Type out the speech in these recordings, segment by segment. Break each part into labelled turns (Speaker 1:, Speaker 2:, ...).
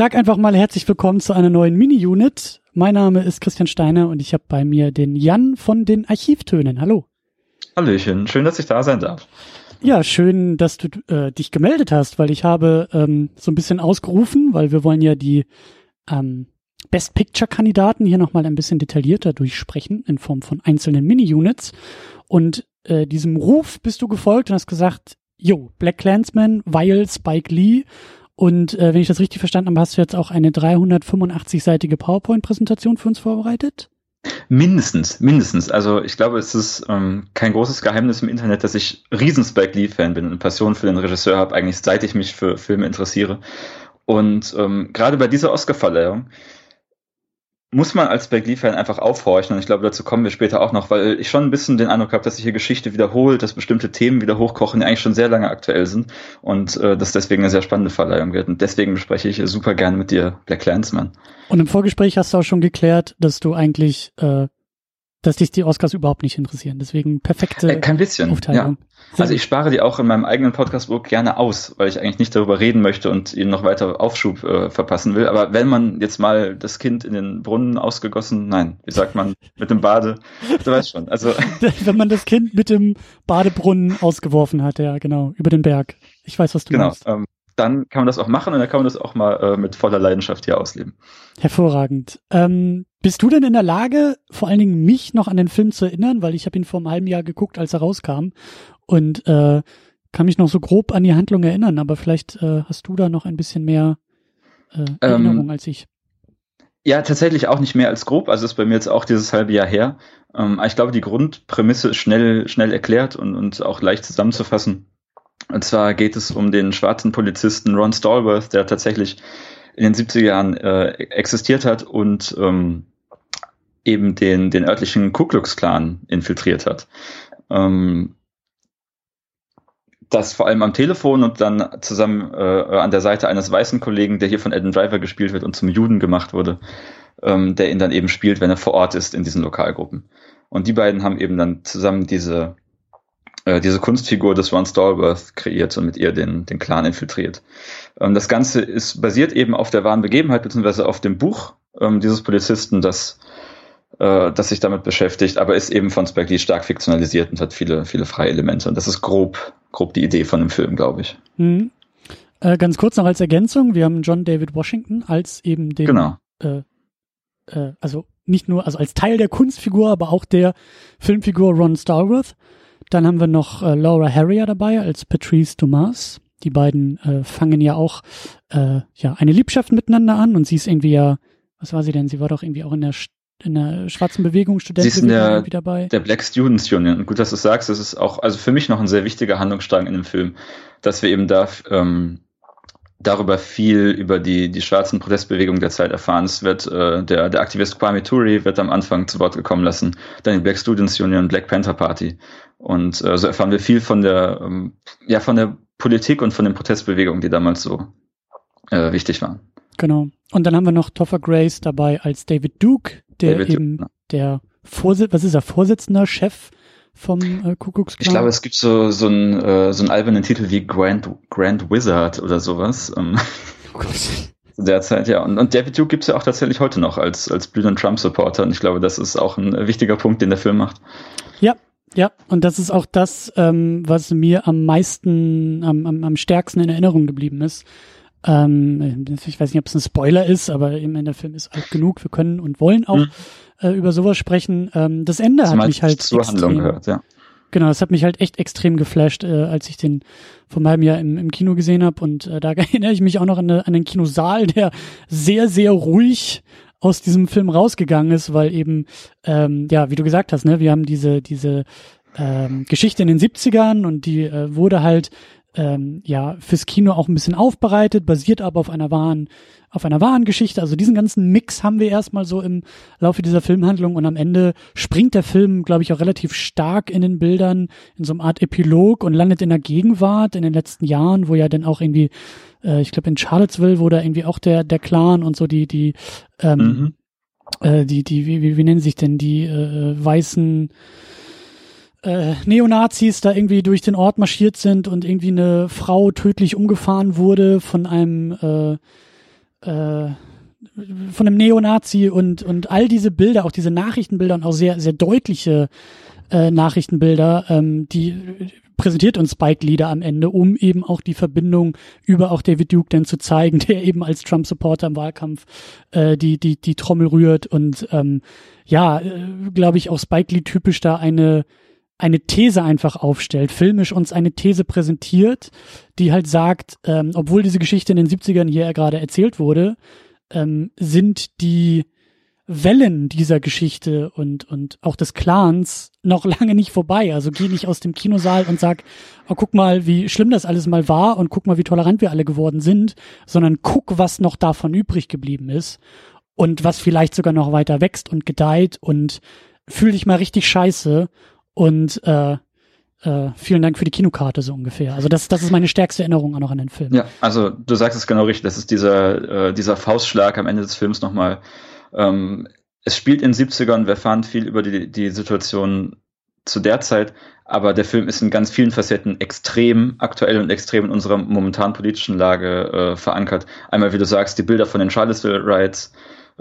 Speaker 1: sag einfach mal herzlich willkommen zu einer neuen Mini-Unit. Mein Name ist Christian Steiner und ich habe bei mir den Jan von den Archivtönen. Hallo.
Speaker 2: Hallöchen, schön, dass ich da sein darf.
Speaker 1: Ja, schön, dass du äh, dich gemeldet hast, weil ich habe ähm, so ein bisschen ausgerufen, weil wir wollen ja die ähm, Best Picture-Kandidaten hier nochmal ein bisschen detaillierter durchsprechen in Form von einzelnen Mini-Units. Und äh, diesem Ruf bist du gefolgt und hast gesagt, jo, Black Clansman, weil Spike Lee. Und äh, wenn ich das richtig verstanden habe, hast du jetzt auch eine 385-seitige PowerPoint-Präsentation für uns vorbereitet?
Speaker 2: Mindestens, mindestens. Also ich glaube, es ist ähm, kein großes Geheimnis im Internet, dass ich riesen Spike Lee-Fan bin und eine Passion für den Regisseur habe, eigentlich seit ich mich für Filme interessiere. Und ähm, gerade bei dieser Oscar-Verleihung muss man als Lee-Fan einfach aufhorchen. Und ich glaube, dazu kommen wir später auch noch, weil ich schon ein bisschen den Eindruck habe, dass sich hier Geschichte wiederholt, dass bestimmte Themen wieder hochkochen, die eigentlich schon sehr lange aktuell sind. Und äh, dass deswegen eine sehr spannende Verleihung wird. Und deswegen bespreche ich super gerne mit dir Black Clansman.
Speaker 1: Und im Vorgespräch hast du auch schon geklärt, dass du eigentlich äh, dass dich die Oscars überhaupt nicht interessieren. Deswegen perfekte
Speaker 2: äh, Kein bisschen, Aufteilung. Ja. Also ich spare die auch in meinem eigenen Podcast gerne aus, weil ich eigentlich nicht darüber reden möchte und ihnen noch weiter Aufschub äh, verpassen will. Aber wenn man jetzt mal das Kind in den Brunnen ausgegossen, nein, wie sagt man, mit dem Bade, du weißt schon. Also
Speaker 1: wenn man das Kind mit dem Badebrunnen ausgeworfen hat, ja genau, über den Berg. Ich weiß, was du
Speaker 2: genau,
Speaker 1: meinst.
Speaker 2: Ähm, dann kann man das auch machen und dann kann man das auch mal äh, mit voller Leidenschaft hier ausleben.
Speaker 1: Hervorragend. Ähm, bist du denn in der Lage, vor allen Dingen mich noch an den Film zu erinnern, weil ich habe ihn vor einem halben Jahr geguckt, als er rauskam und äh, kann mich noch so grob an die Handlung erinnern, aber vielleicht äh, hast du da noch ein bisschen mehr äh, Erinnerung ähm, als ich.
Speaker 2: Ja, tatsächlich auch nicht mehr als grob. Also ist bei mir jetzt auch dieses halbe Jahr her. Ähm, ich glaube, die Grundprämisse ist schnell, schnell erklärt und, und auch leicht zusammenzufassen. Und zwar geht es um den schwarzen Polizisten Ron Stallworth, der tatsächlich in den 70er Jahren äh, existiert hat und ähm, eben den, den örtlichen Ku Klux Klan infiltriert hat. Ähm, das vor allem am Telefon und dann zusammen äh, an der Seite eines weißen Kollegen, der hier von Adam Driver gespielt wird und zum Juden gemacht wurde, ähm, der ihn dann eben spielt, wenn er vor Ort ist in diesen Lokalgruppen. Und die beiden haben eben dann zusammen diese äh, diese Kunstfigur des Ron Stallworth kreiert und mit ihr den, den Clan infiltriert. Ähm, das Ganze ist basiert eben auf der wahren Begebenheit, beziehungsweise auf dem Buch ähm, dieses Polizisten, das, äh, das sich damit beschäftigt, aber ist eben von Spike Lee stark fiktionalisiert und hat viele, viele freie Elemente. Und das ist grob, grob die Idee von dem Film, glaube ich.
Speaker 1: Mhm. Äh, ganz kurz noch als Ergänzung, wir haben John David Washington als eben den,
Speaker 2: genau.
Speaker 1: äh, äh, also nicht nur, also als Teil der Kunstfigur, aber auch der Filmfigur Ron Stallworth. Dann haben wir noch äh, Laura Harrier dabei als Patrice Dumas. Die beiden äh, fangen ja auch äh, ja eine Liebschaft miteinander an und sie ist irgendwie ja, was war sie denn? Sie war doch irgendwie auch in der in der schwarzen Bewegung, Studentenbewegung
Speaker 2: der, dabei. Der Black Students Union. Gut, dass du sagst, das ist auch, also für mich noch ein sehr wichtiger Handlungsstrang in dem Film, dass wir eben da ähm, darüber viel über die, die schwarzen Protestbewegungen der Zeit erfahren. Es wird äh, der, der Aktivist Kwame Turi wird am Anfang zu Wort gekommen lassen, dann die Black Students Union, Black Panther Party. Und äh, so erfahren wir viel von der, ähm, ja, von der Politik und von den Protestbewegungen, die damals so äh, wichtig waren.
Speaker 1: Genau. Und dann haben wir noch Topher Grace dabei als David Duke, der David eben Duke, der Vorsitz, was ist er, Vorsitzender, Chef vom äh, Kuckucksklan?
Speaker 2: Ich glaube, es gibt so, so einen, äh, so einen albernen Titel wie Grand, Grand Wizard oder sowas. Ähm, oh Gott. Derzeit, ja. Und, und David Duke gibt es ja auch tatsächlich heute noch als, als blühenden Trump-Supporter. Und ich glaube, das ist auch ein wichtiger Punkt, den der Film macht.
Speaker 1: Ja, ja, und das ist auch das, ähm, was mir am meisten, am, am, am stärksten in Erinnerung geblieben ist. Ähm, ich weiß nicht, ob es ein Spoiler ist, aber eben der Film ist alt genug. Wir können und wollen auch mhm. Äh, über sowas sprechen. Ähm, das Ende das hat mich halt
Speaker 2: zur extrem, Handlung gehört, ja.
Speaker 1: Genau, das hat mich halt echt extrem geflasht, äh, als ich den vor meinem Jahr im, im Kino gesehen habe. Und äh, da erinnere ich mich auch noch an, eine, an den Kinosaal, der sehr, sehr ruhig aus diesem Film rausgegangen ist, weil eben, ähm, ja, wie du gesagt hast, ne, wir haben diese, diese ähm, Geschichte in den 70ern und die äh, wurde halt ähm, ja fürs Kino auch ein bisschen aufbereitet, basiert aber auf einer wahren, auf einer wahren Geschichte. Also diesen ganzen Mix haben wir erstmal so im Laufe dieser Filmhandlung und am Ende springt der Film, glaube ich, auch relativ stark in den Bildern in so einer Art Epilog und landet in der Gegenwart in den letzten Jahren, wo ja dann auch irgendwie äh, ich glaube in Charlottesville, wo da irgendwie auch der, der Clan und so die, die, ähm, mhm. äh, die, die, wie, wie, wie nennen sich denn die äh, weißen äh, Neonazis da irgendwie durch den Ort marschiert sind und irgendwie eine Frau tödlich umgefahren wurde von einem äh, äh, von einem Neonazi und, und all diese Bilder, auch diese Nachrichtenbilder und auch sehr, sehr deutliche äh, Nachrichtenbilder, ähm, die präsentiert uns Spike Lee da am Ende, um eben auch die Verbindung über auch David Duke dann zu zeigen, der eben als Trump-Supporter im Wahlkampf äh, die, die, die Trommel rührt und ähm, ja, äh, glaube ich, auch Spike Lee typisch da eine eine These einfach aufstellt, filmisch uns eine These präsentiert, die halt sagt, ähm, obwohl diese Geschichte in den 70ern hier gerade erzählt wurde, ähm, sind die Wellen dieser Geschichte und, und auch des Clans noch lange nicht vorbei. Also geh nicht aus dem Kinosaal und sag, oh, guck mal, wie schlimm das alles mal war und guck mal, wie tolerant wir alle geworden sind, sondern guck, was noch davon übrig geblieben ist und was vielleicht sogar noch weiter wächst und gedeiht und fühl dich mal richtig scheiße und äh, äh, vielen Dank für die Kinokarte so ungefähr. Also das, das ist meine stärkste Erinnerung auch noch an den Film.
Speaker 2: Ja, also du sagst es genau richtig. Das ist dieser, äh, dieser Faustschlag am Ende des Films nochmal. Ähm, es spielt in den 70ern, wir erfahren viel über die, die Situation zu der Zeit, aber der Film ist in ganz vielen Facetten extrem aktuell und extrem in unserer momentanen politischen Lage äh, verankert. Einmal, wie du sagst, die Bilder von den Charlottesville Riots,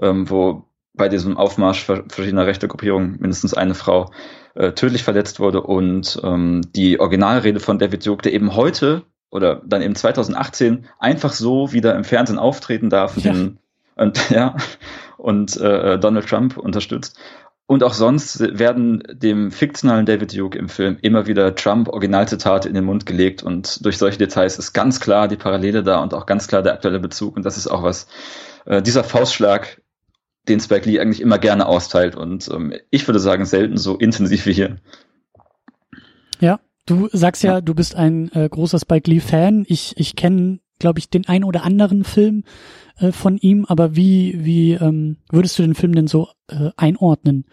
Speaker 2: ähm, wo bei diesem Aufmarsch verschiedener rechter Gruppierungen mindestens eine Frau äh, tödlich verletzt wurde und ähm, die Originalrede von David Duke, der eben heute oder dann eben 2018 einfach so wieder im Fernsehen auftreten darf ja. Den, und ja und äh, Donald Trump unterstützt. Und auch sonst werden dem fiktionalen David Duke im Film immer wieder Trump-Originalzitate in den Mund gelegt und durch solche Details ist ganz klar die Parallele da und auch ganz klar der aktuelle Bezug und das ist auch was, äh, dieser Faustschlag den Spike Lee eigentlich immer gerne austeilt und ähm, ich würde sagen, selten so intensiv wie hier.
Speaker 1: Ja, du sagst ja, du bist ein äh, großer Spike Lee-Fan. Ich, ich kenne, glaube ich, den ein oder anderen Film äh, von ihm, aber wie, wie ähm, würdest du den Film denn so äh, einordnen?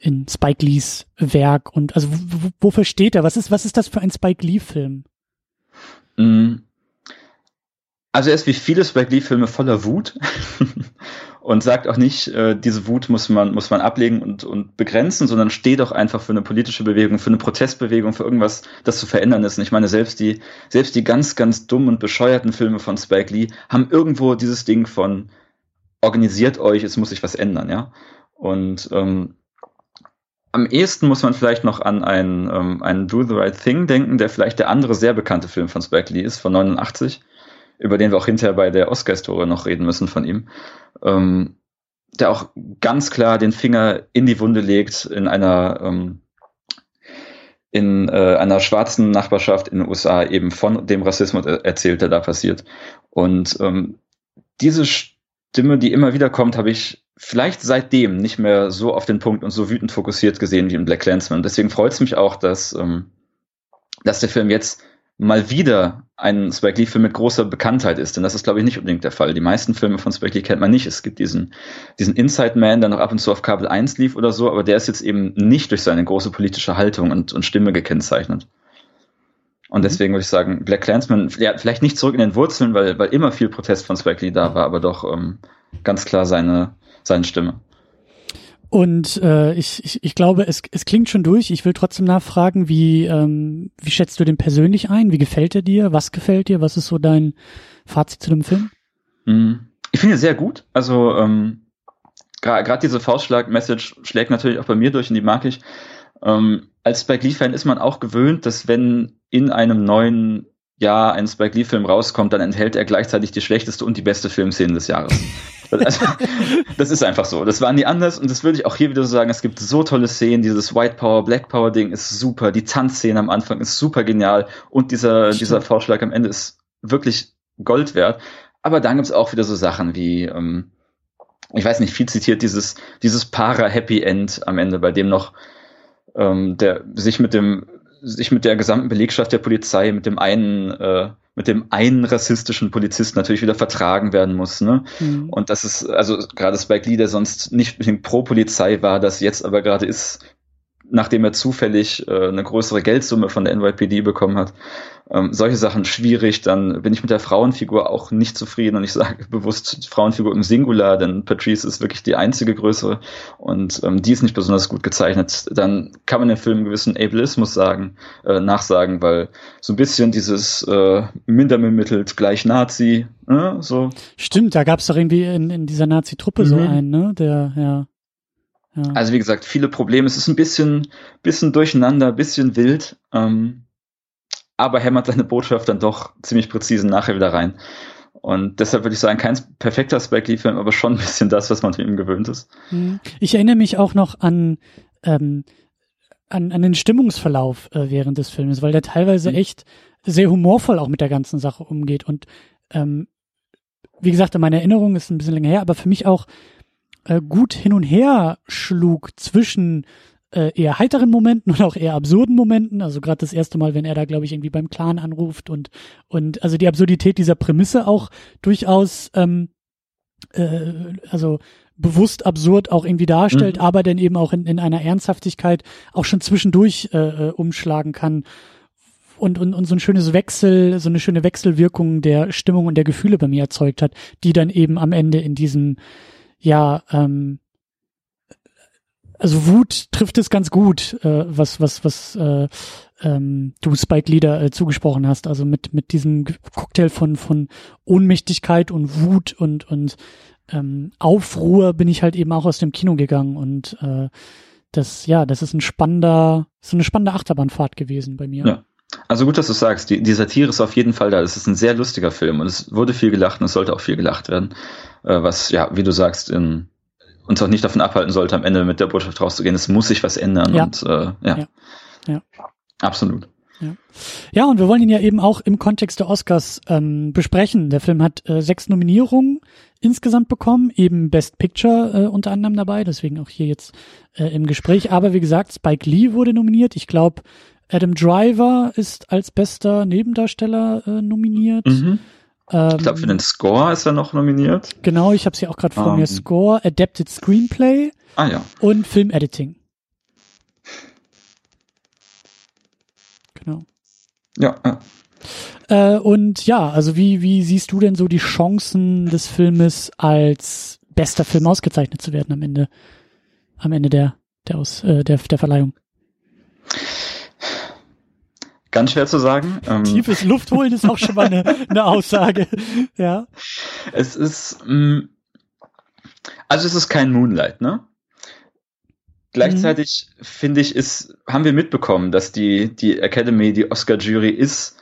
Speaker 1: in Spike Lees Werk und also wofür steht er? Was ist was ist das für ein Spike Lee Film?
Speaker 2: Mm. Also er ist wie viele Spike Lee Filme voller Wut und sagt auch nicht, äh, diese Wut muss man, muss man ablegen und, und begrenzen, sondern steht auch einfach für eine politische Bewegung, für eine Protestbewegung, für irgendwas, das zu verändern ist. Und ich meine, selbst die, selbst die ganz, ganz dummen und bescheuerten Filme von Spike Lee haben irgendwo dieses Ding von organisiert euch, es muss sich was ändern, ja. Und ähm, am ehesten muss man vielleicht noch an einen, ähm, einen Do the Right Thing denken, der vielleicht der andere sehr bekannte Film von Spike Lee ist, von 89 über den wir auch hinterher bei der Oscar-Historie noch reden müssen von ihm, ähm, der auch ganz klar den Finger in die Wunde legt in einer ähm, in äh, einer schwarzen Nachbarschaft in den USA eben von dem Rassismus erzählt, der da passiert. Und ähm, diese Stimme, die immer wieder kommt, habe ich vielleicht seitdem nicht mehr so auf den Punkt und so wütend fokussiert gesehen wie in Black Clansman. Deswegen freut es mich auch, dass, ähm, dass der Film jetzt mal wieder ein Spike Lee-Film mit großer Bekanntheit ist. Denn das ist, glaube ich, nicht unbedingt der Fall. Die meisten Filme von Spike Lee kennt man nicht. Es gibt diesen, diesen Inside Man, der noch ab und zu auf Kabel 1 lief oder so, aber der ist jetzt eben nicht durch seine große politische Haltung und, und Stimme gekennzeichnet. Und mhm. deswegen würde ich sagen, Black Clansman, ja, vielleicht nicht zurück in den Wurzeln, weil, weil immer viel Protest von Spike Lee da war, aber doch ähm, ganz klar seine, seine Stimme.
Speaker 1: Und äh, ich, ich, ich glaube, es, es klingt schon durch. Ich will trotzdem nachfragen, wie, ähm, wie schätzt du den persönlich ein? Wie gefällt er dir? Was gefällt dir? Was ist so dein Fazit zu dem Film?
Speaker 2: Mhm. Ich finde ihn sehr gut. Also ähm, gerade diese Faustschlag-Message schlägt natürlich auch bei mir durch und die mag ich. Ähm, als Spike Lee-Fan ist man auch gewöhnt, dass wenn in einem neuen Jahr ein Spike Lee-Film rauskommt, dann enthält er gleichzeitig die schlechteste und die beste Filmszene des Jahres. Also, das ist einfach so. Das war nie anders und das würde ich auch hier wieder so sagen. Es gibt so tolle Szenen. Dieses White Power, Black Power Ding ist super. Die Tanzszene am Anfang ist super genial und dieser, dieser Vorschlag am Ende ist wirklich Gold wert. Aber dann gibt's auch wieder so Sachen wie, ähm, ich weiß nicht, viel zitiert dieses, dieses Para-Happy End am Ende, bei dem noch ähm, der sich mit dem sich mit der gesamten Belegschaft der Polizei, mit dem einen äh, mit dem einen rassistischen Polizisten natürlich wieder vertragen werden muss. Ne? Mhm. Und das ist, also gerade Spike Lee, der sonst nicht pro Polizei war, das jetzt aber gerade ist, nachdem er zufällig äh, eine größere Geldsumme von der NYPD bekommen hat. Ähm, solche Sachen schwierig. Dann bin ich mit der Frauenfigur auch nicht zufrieden und ich sage bewusst Frauenfigur im Singular, denn Patrice ist wirklich die einzige größere und ähm, die ist nicht besonders gut gezeichnet. Dann kann man dem Film einen gewissen Ableismus sagen, äh, nachsagen, weil so ein bisschen dieses äh, mindermittelt gleich Nazi, äh, so.
Speaker 1: Stimmt, da gab es doch irgendwie in, in dieser Nazi-Truppe mhm. so einen, ne? Der, ja.
Speaker 2: Ja. Also wie gesagt, viele Probleme. Es ist ein bisschen, bisschen durcheinander, bisschen wild, ähm, aber hämmert seine Botschaft dann doch ziemlich präzise nachher wieder rein. Und deshalb würde ich sagen, kein perfekter Spike Lee-Film, aber schon ein bisschen das, was man von ihm gewöhnt ist.
Speaker 1: Mhm. Ich erinnere mich auch noch an, ähm, an, an den Stimmungsverlauf äh, während des Films, weil der teilweise mhm. echt sehr humorvoll auch mit der ganzen Sache umgeht. Und ähm, wie gesagt, in meiner Erinnerung ist ein bisschen länger her, aber für mich auch äh, gut hin und her schlug zwischen äh, eher heiteren Momenten und auch eher absurden Momenten. Also gerade das erste Mal, wenn er da, glaube ich, irgendwie beim Clan anruft und und also die Absurdität dieser Prämisse auch durchaus ähm, äh, also bewusst absurd auch irgendwie darstellt, mhm. aber dann eben auch in, in einer Ernsthaftigkeit auch schon zwischendurch äh, äh umschlagen kann und, und, und so ein schönes Wechsel, so eine schöne Wechselwirkung der Stimmung und der Gefühle bei mir erzeugt hat, die dann eben am Ende in diesem ja, ähm, also Wut trifft es ganz gut, äh, was, was, was äh, ähm, du Spike Leader äh, zugesprochen hast. Also mit, mit diesem Cocktail von, von Ohnmächtigkeit und Wut und, und ähm, Aufruhr bin ich halt eben auch aus dem Kino gegangen und äh, das, ja, das ist ein spannender, so eine spannende Achterbahnfahrt gewesen bei mir. Ja.
Speaker 2: Also gut, dass du sagst, die, die Satire ist auf jeden Fall da. Es ist ein sehr lustiger Film und es wurde viel gelacht und es sollte auch viel gelacht werden. Äh, was, ja, wie du sagst, in, uns auch nicht davon abhalten sollte, am Ende mit der Botschaft rauszugehen. Es muss sich was ändern ja. und äh, ja. ja. ja. Absolut.
Speaker 1: Ja. ja, und wir wollen ihn ja eben auch im Kontext der Oscars ähm, besprechen. Der Film hat äh, sechs Nominierungen insgesamt bekommen, eben Best Picture äh, unter anderem dabei, deswegen auch hier jetzt äh, im Gespräch. Aber wie gesagt, Spike Lee wurde nominiert. Ich glaube, Adam Driver ist als bester Nebendarsteller äh, nominiert. Mhm.
Speaker 2: Ähm, ich glaube, für den Score ist er noch nominiert.
Speaker 1: Genau, ich habe es ja auch gerade vor um. mir. Ähm. Score, Adapted Screenplay
Speaker 2: ah, ja.
Speaker 1: und Film Editing. Genau.
Speaker 2: Ja. ja.
Speaker 1: Äh, und ja, also wie, wie siehst du denn so die Chancen des Filmes als bester Film ausgezeichnet zu werden am Ende, am Ende der, der, aus, äh, der, der Verleihung?
Speaker 2: Ganz schwer zu sagen.
Speaker 1: Ähm, Tiefes Luftholen ist auch schon mal eine, eine Aussage. Ja.
Speaker 2: Es ist, mh, mm, also es ist kein Moonlight, ne? Gleichzeitig mhm. finde ich, ist, haben wir mitbekommen, dass die, die Academy, die Oscar-Jury ist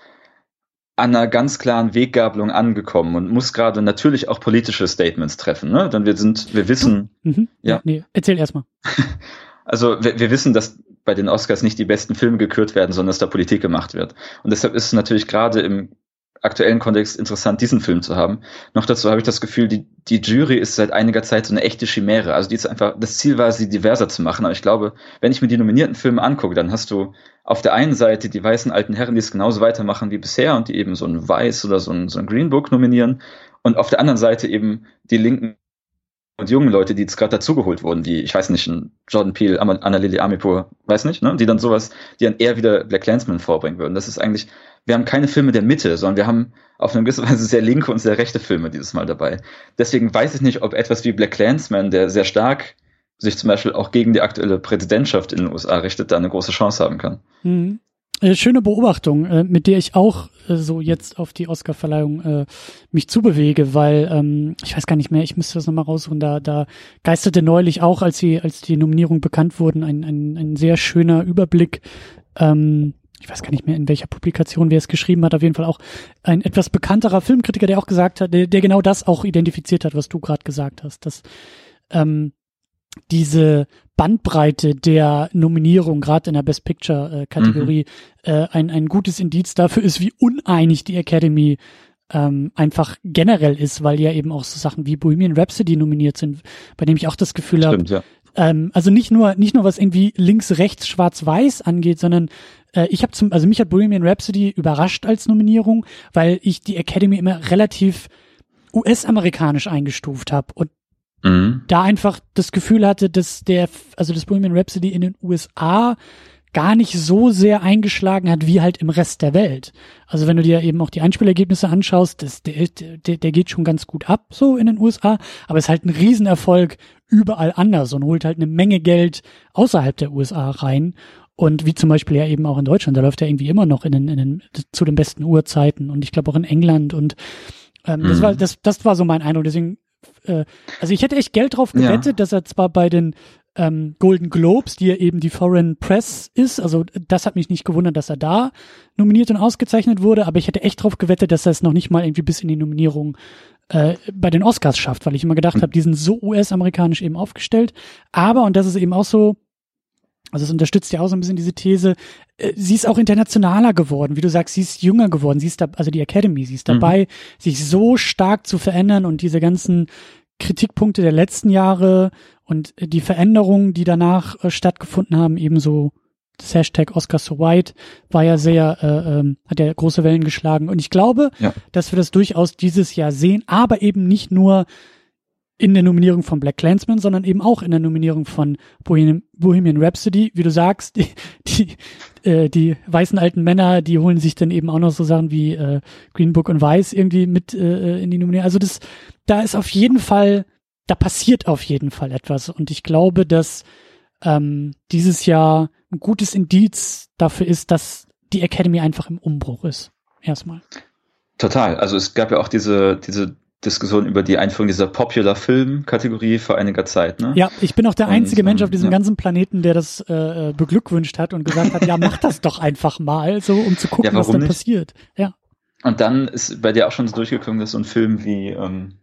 Speaker 2: an einer ganz klaren Weggabelung angekommen und muss gerade natürlich auch politische Statements treffen, ne? Denn wir sind, wir wissen,
Speaker 1: mhm. ja. Nee, erzähl erstmal.
Speaker 2: Also wir, wir wissen, dass bei den Oscars nicht die besten Filme gekürt werden, sondern dass da Politik gemacht wird. Und deshalb ist es natürlich gerade im aktuellen Kontext interessant, diesen Film zu haben. Noch dazu habe ich das Gefühl, die, die Jury ist seit einiger Zeit so eine echte Chimäre. Also die ist einfach, das Ziel war, sie diverser zu machen. Aber ich glaube, wenn ich mir die nominierten Filme angucke, dann hast du auf der einen Seite die weißen alten Herren, die es genauso weitermachen wie bisher und die eben so ein Weiß oder so ein, so ein Green Book nominieren. Und auf der anderen Seite eben die linken und jungen Leute, die jetzt gerade dazugeholt wurden, wie, ich weiß nicht, Jordan Peele, Annalili Amipur, weiß nicht, ne? die dann sowas, die dann eher wieder Black Clansman vorbringen würden. Das ist eigentlich, wir haben keine Filme der Mitte, sondern wir haben auf eine gewisse Weise sehr linke und sehr rechte Filme dieses Mal dabei. Deswegen weiß ich nicht, ob etwas wie Black Clansman, der sehr stark sich zum Beispiel auch gegen die aktuelle Präsidentschaft in den USA richtet, da eine große Chance haben kann.
Speaker 1: Mhm. Äh, schöne Beobachtung, äh, mit der ich auch äh, so jetzt auf die Oscarverleihung äh, mich zubewege, weil ähm, ich weiß gar nicht mehr, ich müsste das nochmal raussuchen, da, da geisterte neulich auch, als die, als die Nominierungen bekannt wurden, ein, ein, ein sehr schöner Überblick. Ähm, ich weiß gar nicht mehr, in welcher Publikation wer es geschrieben hat, auf jeden Fall auch ein etwas bekannterer Filmkritiker, der auch gesagt hat, der, der genau das auch identifiziert hat, was du gerade gesagt hast, dass ähm, diese Bandbreite der Nominierung, gerade in der Best Picture-Kategorie, äh, mhm. äh, ein, ein gutes Indiz dafür ist, wie uneinig die Academy ähm, einfach generell ist, weil ja eben auch so Sachen wie Bohemian Rhapsody nominiert sind, bei dem ich auch das Gefühl habe, ja. ähm, also nicht nur nicht nur was irgendwie links, rechts, schwarz-weiß angeht, sondern äh, ich habe zum, also mich hat Bohemian Rhapsody überrascht als Nominierung, weil ich die Academy immer relativ US-amerikanisch eingestuft habe und mhm. da einfach das Gefühl hatte, dass der, also das Bohemian Rhapsody in den USA gar nicht so sehr eingeschlagen hat wie halt im Rest der Welt. Also wenn du dir eben auch die Einspielergebnisse anschaust, das, der, der, der geht schon ganz gut ab so in den USA, aber es ist halt ein Riesenerfolg überall anders und holt halt eine Menge Geld außerhalb der USA rein. Und wie zum Beispiel ja eben auch in Deutschland, da läuft er irgendwie immer noch in den, in den, zu den besten Uhrzeiten und ich glaube auch in England und ähm, mhm. das war das das war so mein Eindruck. Deswegen, äh, also ich hätte echt Geld drauf gewettet, ja. dass er zwar bei den ähm, Golden Globes, die ja eben die Foreign Press ist. Also das hat mich nicht gewundert, dass er da nominiert und ausgezeichnet wurde, aber ich hätte echt drauf gewettet, dass er es noch nicht mal irgendwie bis in die Nominierung äh, bei den Oscars schafft, weil ich immer gedacht mhm. habe, die sind so US-amerikanisch eben aufgestellt. Aber, und das ist eben auch so, also es unterstützt ja auch so ein bisschen diese These, äh, sie ist auch internationaler geworden, wie du sagst, sie ist jünger geworden, sie ist da, also die Academy, sie ist dabei, mhm. sich so stark zu verändern und diese ganzen Kritikpunkte der letzten Jahre und die Veränderungen, die danach äh, stattgefunden haben, ebenso das Hashtag Oscar so white war ja sehr, äh, ähm, hat ja große Wellen geschlagen. Und ich glaube, ja. dass wir das durchaus dieses Jahr sehen, aber eben nicht nur in der Nominierung von Black Clansman, sondern eben auch in der Nominierung von Bohemian, Rhapsody. Wie du sagst, die, die, äh, die weißen alten Männer, die holen sich dann eben auch noch so Sachen wie äh, Green Book und Weiß irgendwie mit äh, in die Nominierung. Also das, da ist auf jeden Fall da passiert auf jeden Fall etwas. Und ich glaube, dass ähm, dieses Jahr ein gutes Indiz dafür ist, dass die Academy einfach im Umbruch ist. Erstmal.
Speaker 2: Total. Also es gab ja auch diese, diese Diskussion über die Einführung dieser Popular-Film-Kategorie vor einiger Zeit. Ne?
Speaker 1: Ja, ich bin auch der einzige und, Mensch auf diesem ja. ganzen Planeten, der das äh, beglückwünscht hat und gesagt hat, ja, mach das doch einfach mal, so um zu gucken, ja, was dann nicht? passiert. Ja.
Speaker 2: Und dann ist bei dir auch schon so durchgekommen, dass so ein Film wie ähm,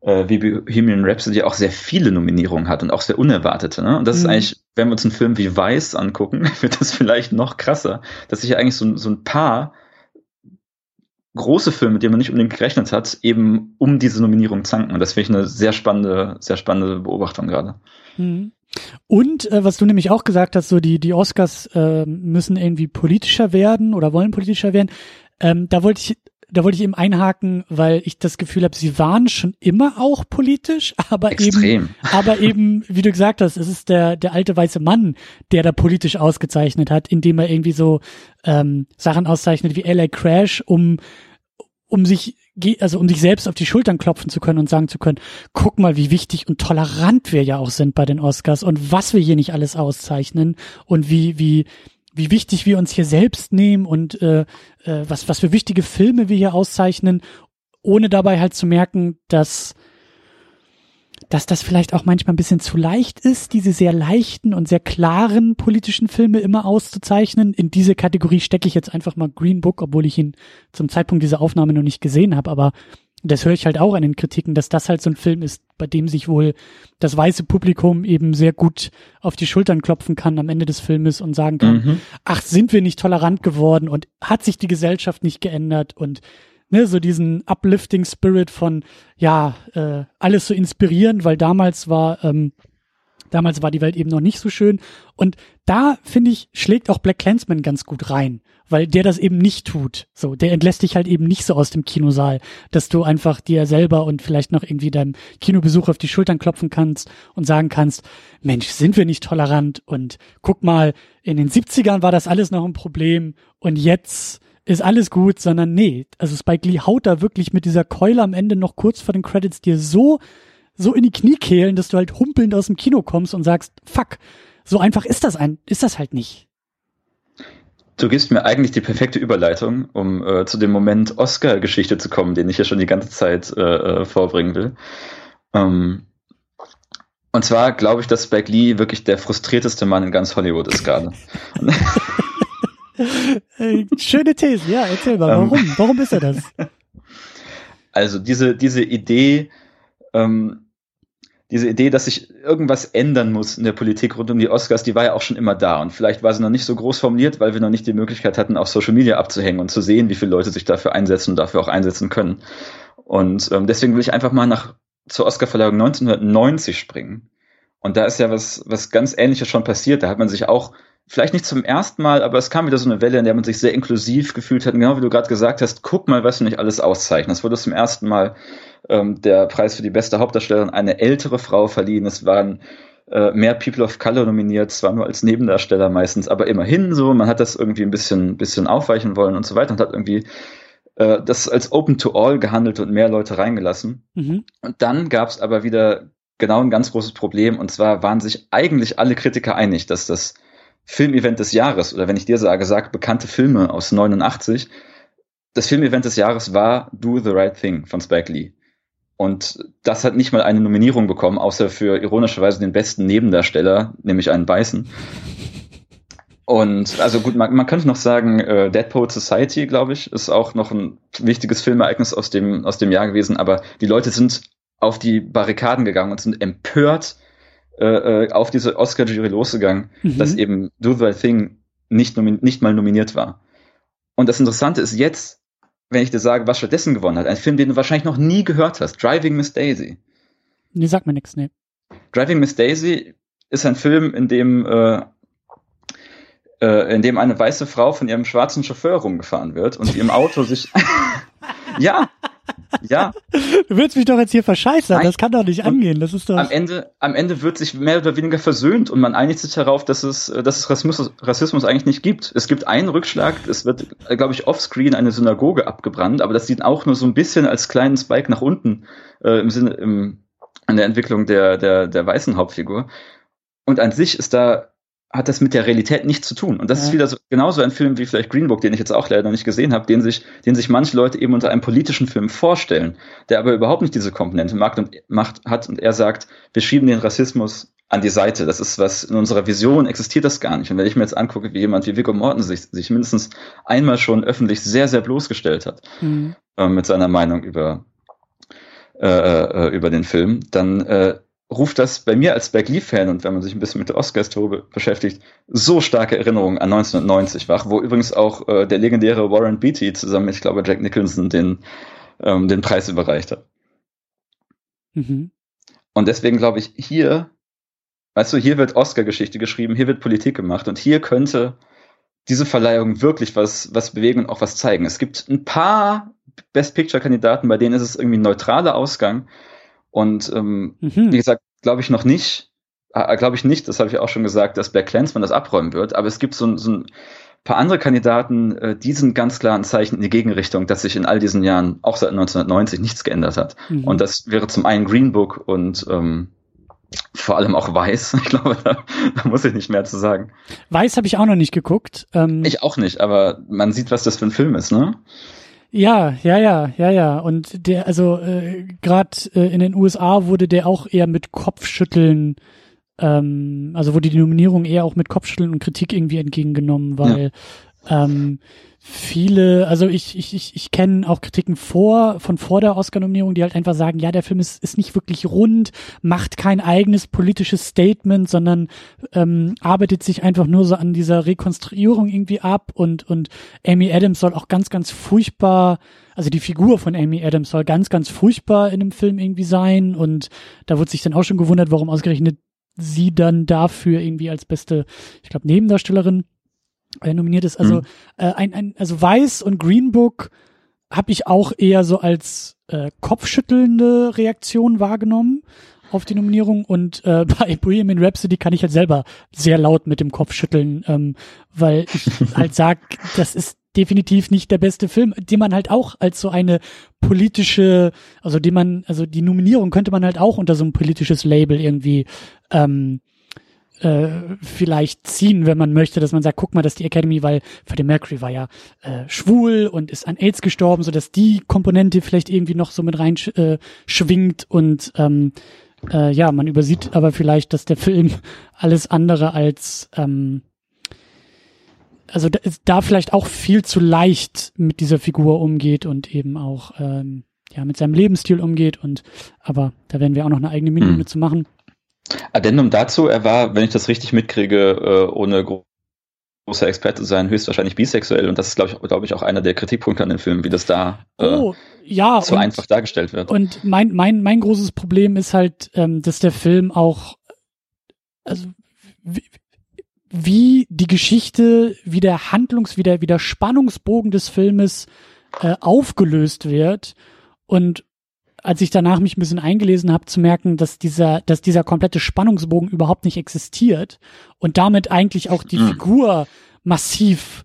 Speaker 2: äh, wie Bohemian Rhapsody auch sehr viele Nominierungen hat und auch sehr unerwartete. Ne? Und das mhm. ist eigentlich, wenn wir uns einen Film wie Weiß angucken, wird das vielleicht noch krasser, dass sich ja eigentlich so, so ein paar große Filme, mit denen man nicht unbedingt gerechnet hat, eben um diese Nominierung zanken. Und das finde ich eine sehr spannende, sehr spannende Beobachtung gerade.
Speaker 1: Mhm. Und äh, was du nämlich auch gesagt hast, so die die Oscars äh, müssen irgendwie politischer werden oder wollen politischer werden. Ähm, da wollte ich da wollte ich eben einhaken, weil ich das Gefühl habe, sie waren schon immer auch politisch, aber Extrem. eben, aber eben, wie du gesagt hast, es ist der der alte weiße Mann, der da politisch ausgezeichnet hat, indem er irgendwie so ähm, Sachen auszeichnet wie LA Crash, um um sich also um sich selbst auf die Schultern klopfen zu können und sagen zu können, guck mal, wie wichtig und tolerant wir ja auch sind bei den Oscars und was wir hier nicht alles auszeichnen und wie wie wie wichtig wir uns hier selbst nehmen und äh, äh, was, was für wichtige Filme wir hier auszeichnen, ohne dabei halt zu merken, dass, dass das vielleicht auch manchmal ein bisschen zu leicht ist, diese sehr leichten und sehr klaren politischen Filme immer auszuzeichnen. In diese Kategorie stecke ich jetzt einfach mal Green Book, obwohl ich ihn zum Zeitpunkt dieser Aufnahme noch nicht gesehen habe, aber das höre ich halt auch an den Kritiken, dass das halt so ein Film ist, bei dem sich wohl das weiße Publikum eben sehr gut auf die Schultern klopfen kann am Ende des Filmes und sagen kann, mhm. ach, sind wir nicht tolerant geworden und hat sich die Gesellschaft nicht geändert und ne, so diesen uplifting Spirit von, ja, äh, alles so inspirierend, weil damals war, ähm, damals war die Welt eben noch nicht so schön und da, finde ich, schlägt auch Black Clansman ganz gut rein weil der das eben nicht tut. So, der entlässt dich halt eben nicht so aus dem Kinosaal, dass du einfach dir selber und vielleicht noch irgendwie deinem Kinobesuch auf die Schultern klopfen kannst und sagen kannst, Mensch, sind wir nicht tolerant und guck mal, in den 70ern war das alles noch ein Problem und jetzt ist alles gut, sondern nee, also Spike Lee haut da wirklich mit dieser Keule am Ende noch kurz vor den Credits dir so so in die Knie kehlen, dass du halt humpelnd aus dem Kino kommst und sagst, fuck, so einfach ist das ein, ist das halt nicht.
Speaker 2: Du gibst mir eigentlich die perfekte Überleitung, um äh, zu dem Moment Oscar-Geschichte zu kommen, den ich ja schon die ganze Zeit äh, äh vorbringen will. Ähm, und zwar glaube ich, dass Spike Lee wirklich der frustrierteste Mann in ganz Hollywood ist gerade.
Speaker 1: Schöne These, ja, erzähl mal, warum? Ähm, warum ist er das?
Speaker 2: Also diese, diese Idee, ähm, diese Idee, dass sich irgendwas ändern muss in der Politik rund um die Oscars, die war ja auch schon immer da. Und vielleicht war sie noch nicht so groß formuliert, weil wir noch nicht die Möglichkeit hatten, auf Social Media abzuhängen und zu sehen, wie viele Leute sich dafür einsetzen und dafür auch einsetzen können. Und ähm, deswegen will ich einfach mal nach zur Oscarverleihung 1990 springen. Und da ist ja was, was ganz Ähnliches schon passiert. Da hat man sich auch vielleicht nicht zum ersten Mal, aber es kam wieder so eine Welle, in der man sich sehr inklusiv gefühlt hat. Und genau wie du gerade gesagt hast, guck mal, was du nicht alles auszeichnen. Es wurde zum ersten Mal ähm, der Preis für die beste Hauptdarstellerin eine ältere Frau verliehen. Es waren äh, mehr People of Color nominiert, zwar nur als Nebendarsteller meistens, aber immerhin so. Man hat das irgendwie ein bisschen, bisschen aufweichen wollen und so weiter und hat irgendwie äh, das als Open to All gehandelt und mehr Leute reingelassen. Mhm. Und dann gab es aber wieder genau ein ganz großes Problem. Und zwar waren sich eigentlich alle Kritiker einig, dass das Filmevent des Jahres, oder wenn ich dir sage, sag bekannte Filme aus 89, das Filmevent des Jahres war Do the Right Thing von Spike Lee. Und das hat nicht mal eine Nominierung bekommen, außer für ironischerweise den besten Nebendarsteller, nämlich einen Beißen. Und also gut, man, man könnte noch sagen, äh, Dead Society, glaube ich, ist auch noch ein wichtiges Filmereignis aus dem, aus dem Jahr gewesen, aber die Leute sind auf die Barrikaden gegangen und sind empört äh, äh, auf diese Oscar-Jury losgegangen, mhm. dass eben Do the Thing nicht, nicht mal nominiert war. Und das Interessante ist jetzt, wenn ich dir sage, was stattdessen gewonnen hat, ein Film, den du wahrscheinlich noch nie gehört hast, Driving Miss Daisy.
Speaker 1: Nee, sag mir nichts, nee.
Speaker 2: Driving Miss Daisy ist ein Film, in dem äh, äh, in dem eine weiße Frau von ihrem schwarzen Chauffeur rumgefahren wird und die im Auto sich ja ja.
Speaker 1: Du willst mich doch jetzt hier verscheißern, Nein. das kann doch nicht angehen. Das ist doch.
Speaker 2: Am Ende, am Ende wird sich mehr oder weniger versöhnt und man einigt sich darauf, dass es, dass es Rassismus, Rassismus eigentlich nicht gibt. Es gibt einen Rückschlag, es wird, glaube ich, offscreen eine Synagoge abgebrannt, aber das sieht auch nur so ein bisschen als kleinen Spike nach unten äh, im Sinne, im, in der Entwicklung der, der, der weißen Hauptfigur. Und an sich ist da hat das mit der Realität nichts zu tun. Und das ja. ist wieder so, genauso ein Film wie vielleicht Green Book, den ich jetzt auch leider nicht gesehen habe, den sich, den sich manche Leute eben unter einem politischen Film vorstellen, der aber überhaupt nicht diese Komponente macht und, macht, hat. Und er sagt, wir schieben den Rassismus an die Seite. Das ist was, in unserer Vision existiert das gar nicht. Und wenn ich mir jetzt angucke, wie jemand wie Viggo Morten sich, sich mindestens einmal schon öffentlich sehr, sehr bloßgestellt hat, mhm. äh, mit seiner Meinung über, äh, äh, über den Film, dann, äh, ruft das bei mir als Spike Lee-Fan und wenn man sich ein bisschen mit der Oscar-Historie beschäftigt, so starke Erinnerungen an 1990 wach, wo übrigens auch äh, der legendäre Warren Beatty zusammen mit, ich glaube, Jack Nicholson den, ähm, den Preis überreicht hat. Mhm. Und deswegen glaube ich, hier, weißt du, hier wird Oscar-Geschichte geschrieben, hier wird Politik gemacht und hier könnte diese Verleihung wirklich was, was bewegen und auch was zeigen. Es gibt ein paar Best Picture-Kandidaten, bei denen ist es irgendwie ein neutraler Ausgang. Und ähm, mhm. wie gesagt, glaube ich noch nicht, äh, glaube ich nicht, das habe ich auch schon gesagt, dass Black Clansman das abräumen wird, aber es gibt so, so ein paar andere Kandidaten, äh, die sind ganz klar ein Zeichen in die Gegenrichtung, dass sich in all diesen Jahren, auch seit 1990, nichts geändert hat. Mhm. Und das wäre zum einen Green Book und ähm, vor allem auch Weiß. Ich glaube, da, da muss ich nicht mehr zu sagen.
Speaker 1: Weiß habe ich auch noch nicht geguckt.
Speaker 2: Ähm, ich auch nicht, aber man sieht, was das für ein Film ist, ne?
Speaker 1: Ja, ja, ja, ja, ja. Und der, also äh, gerade äh, in den USA wurde der auch eher mit Kopfschütteln, ähm, also wurde die Nominierung eher auch mit Kopfschütteln und Kritik irgendwie entgegengenommen, weil ja. Ähm, viele, also ich, ich, ich, ich kenne auch Kritiken vor, von vor der Oscar-Nominierung, die halt einfach sagen, ja, der Film ist, ist nicht wirklich rund, macht kein eigenes politisches Statement, sondern ähm, arbeitet sich einfach nur so an dieser Rekonstruierung irgendwie ab und, und Amy Adams soll auch ganz, ganz furchtbar, also die Figur von Amy Adams soll ganz, ganz furchtbar in dem Film irgendwie sein und da wurde sich dann auch schon gewundert, warum ausgerechnet sie dann dafür irgendwie als beste, ich glaube, Nebendarstellerin äh, nominiert ist. Also mhm. äh, ein, ein, also Weiß und Green Book habe ich auch eher so als äh, kopfschüttelnde Reaktion wahrgenommen auf die Nominierung und äh, bei Bohemian Rhapsody kann ich halt selber sehr laut mit dem Kopf schütteln, ähm, weil ich halt sag, das ist definitiv nicht der beste Film, den man halt auch als so eine politische, also den man, also die Nominierung könnte man halt auch unter so ein politisches Label irgendwie ähm, äh, vielleicht ziehen, wenn man möchte, dass man sagt, guck mal, dass die Academy, weil Freddie Mercury war ja äh, schwul und ist an AIDS gestorben, so dass die Komponente vielleicht irgendwie noch so mit rein äh, schwingt und ähm, äh, ja, man übersieht aber vielleicht, dass der Film alles andere als ähm, also da, da vielleicht auch viel zu leicht mit dieser Figur umgeht und eben auch ähm, ja mit seinem Lebensstil umgeht und aber da werden wir auch noch eine eigene Minute mhm. zu machen.
Speaker 2: Addendum dazu, er war, wenn ich das richtig mitkriege, äh, ohne großer Experte zu sein, höchstwahrscheinlich bisexuell und das ist, glaube ich, glaube ich, auch einer der Kritikpunkte an dem Film, wie das da äh, oh, ja, so und, einfach dargestellt wird.
Speaker 1: Und mein, mein, mein großes Problem ist halt, ähm, dass der Film auch, also wie, wie die Geschichte, wie der Handlungs-, wie der, wie der Spannungsbogen des Filmes äh, aufgelöst wird und als ich danach mich ein bisschen eingelesen habe, zu merken, dass dieser, dass dieser komplette Spannungsbogen überhaupt nicht existiert und damit eigentlich auch die mhm. Figur massiv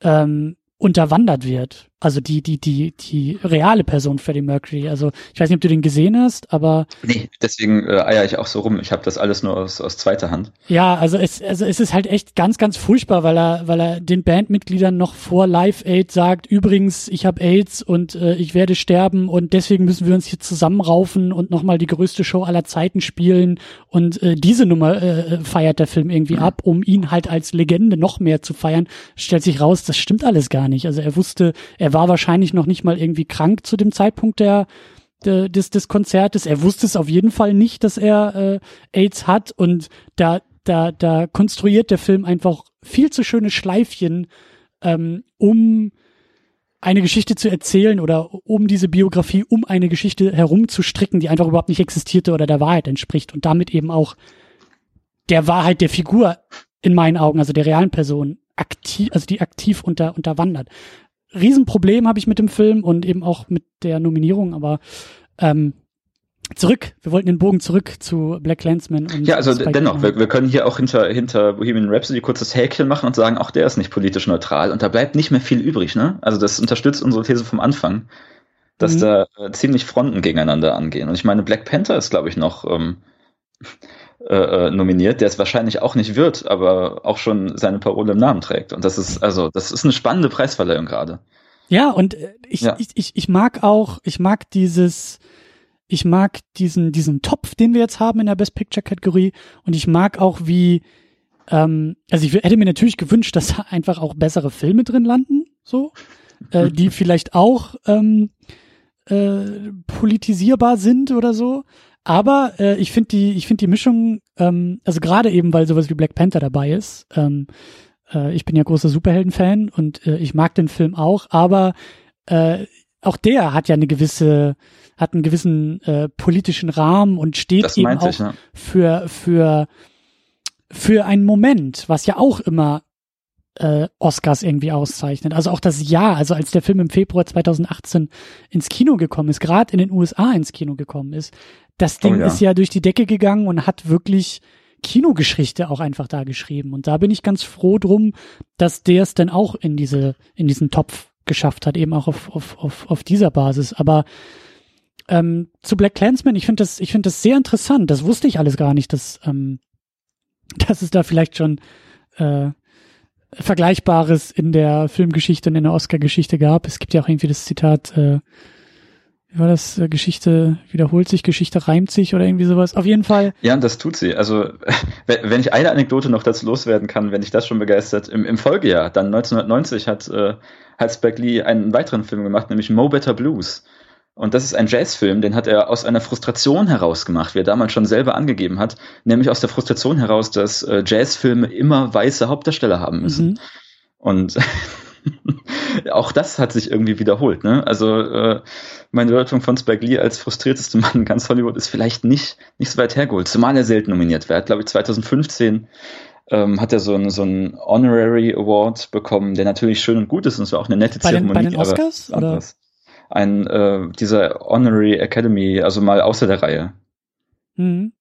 Speaker 1: ähm, unterwandert wird. Also die, die, die, die reale Person Freddie Mercury. Also ich weiß nicht, ob du den gesehen hast, aber.
Speaker 2: Nee, deswegen äh, eier ich auch so rum. Ich habe das alles nur aus, aus zweiter Hand.
Speaker 1: Ja, also es, also es ist halt echt ganz, ganz furchtbar, weil er, weil er den Bandmitgliedern noch vor Live Aid sagt, übrigens, ich habe AIDS und äh, ich werde sterben und deswegen müssen wir uns hier zusammenraufen und nochmal die größte Show aller Zeiten spielen. Und äh, diese Nummer äh, feiert der Film irgendwie mhm. ab, um ihn halt als Legende noch mehr zu feiern. Stellt sich raus, das stimmt alles gar nicht. Also er wusste, er war wahrscheinlich noch nicht mal irgendwie krank zu dem Zeitpunkt der, der des, des Konzertes. Er wusste es auf jeden Fall nicht, dass er äh, AIDS hat und da, da, da konstruiert der Film einfach viel zu schöne Schleifchen, ähm, um eine Geschichte zu erzählen oder um diese Biografie um eine Geschichte herumzustricken, die einfach überhaupt nicht existierte oder der Wahrheit entspricht und damit eben auch der Wahrheit der Figur in meinen Augen, also der realen Person, aktiv, also die aktiv unter, unterwandert. Riesenproblem habe ich mit dem Film und eben auch mit der Nominierung, aber ähm, zurück, wir wollten den Bogen zurück zu Black Landsman. Und
Speaker 2: ja, also Spike dennoch, wir, wir, können hier auch hinter, hinter Bohemian Rhapsody kurzes Häkchen machen und sagen, auch der ist nicht politisch neutral und da bleibt nicht mehr viel übrig, ne? Also das unterstützt unsere These vom Anfang, dass mhm. da äh, ziemlich Fronten gegeneinander angehen. Und ich meine, Black Panther ist, glaube ich, noch ähm, äh, äh, nominiert, der es wahrscheinlich auch nicht wird, aber auch schon seine Parole im Namen trägt. Und das ist, also, das ist eine spannende Preisverleihung gerade.
Speaker 1: Ja, und äh, ich, ja. ich, ich, ich mag auch, ich mag dieses, ich mag diesen, diesen Topf, den wir jetzt haben in der Best Picture Kategorie und ich mag auch wie, ähm, also ich hätte mir natürlich gewünscht, dass da einfach auch bessere Filme drin landen, so, äh, die vielleicht auch ähm, äh, politisierbar sind oder so. Aber äh, ich finde die, ich finde die Mischung, ähm, also gerade eben, weil sowas wie Black Panther dabei ist. Ähm, äh, ich bin ja großer Superhelden-Fan und äh, ich mag den Film auch, aber äh, auch der hat ja eine gewisse, hat einen gewissen äh, politischen Rahmen und steht das eben auch ich, ja. für für für einen Moment, was ja auch immer äh, Oscars irgendwie auszeichnet. Also auch das Jahr, also als der Film im Februar 2018 ins Kino gekommen ist, gerade in den USA ins Kino gekommen ist, das Ding oh, ja. ist ja durch die Decke gegangen und hat wirklich Kinogeschichte auch einfach da geschrieben. Und da bin ich ganz froh drum, dass der es dann auch in diese, in diesen Topf geschafft hat, eben auch auf, auf, auf, auf dieser Basis. Aber ähm, zu Black Clansman, ich finde das, ich finde das sehr interessant. Das wusste ich alles gar nicht, dass, ähm, dass es da vielleicht schon äh, Vergleichbares in der Filmgeschichte und in der Oscar-Geschichte gab. Es gibt ja auch irgendwie das Zitat, äh, wie war das? Äh, Geschichte wiederholt sich, Geschichte reimt sich oder irgendwie sowas. Auf jeden Fall.
Speaker 2: Ja, und das tut sie. Also, wenn ich eine Anekdote noch dazu loswerden kann, wenn ich das schon begeistert, im, im Folgejahr, dann 1990 hat, äh, hat Spike Lee einen weiteren Film gemacht, nämlich Mo Better Blues. Und das ist ein Jazzfilm, den hat er aus einer Frustration heraus gemacht, wie er damals schon selber angegeben hat, nämlich aus der Frustration heraus, dass äh, Jazzfilme immer weiße Hauptdarsteller haben müssen. Mhm. Und auch das hat sich irgendwie wiederholt. Ne? Also äh, meine Deutung von Spike Lee als frustrierteste Mann in ganz Hollywood ist vielleicht nicht, nicht so weit hergeholt, zumal er selten nominiert wird. Glaube ich 2015 ähm, hat er so einen so einen Honorary Award bekommen, der natürlich schön und gut ist und es war auch eine nette
Speaker 1: bei
Speaker 2: Zeremonie.
Speaker 1: Den, bei den Oscars? oder?
Speaker 2: Ein äh, dieser Honorary Academy, also mal außer der Reihe. Mhm.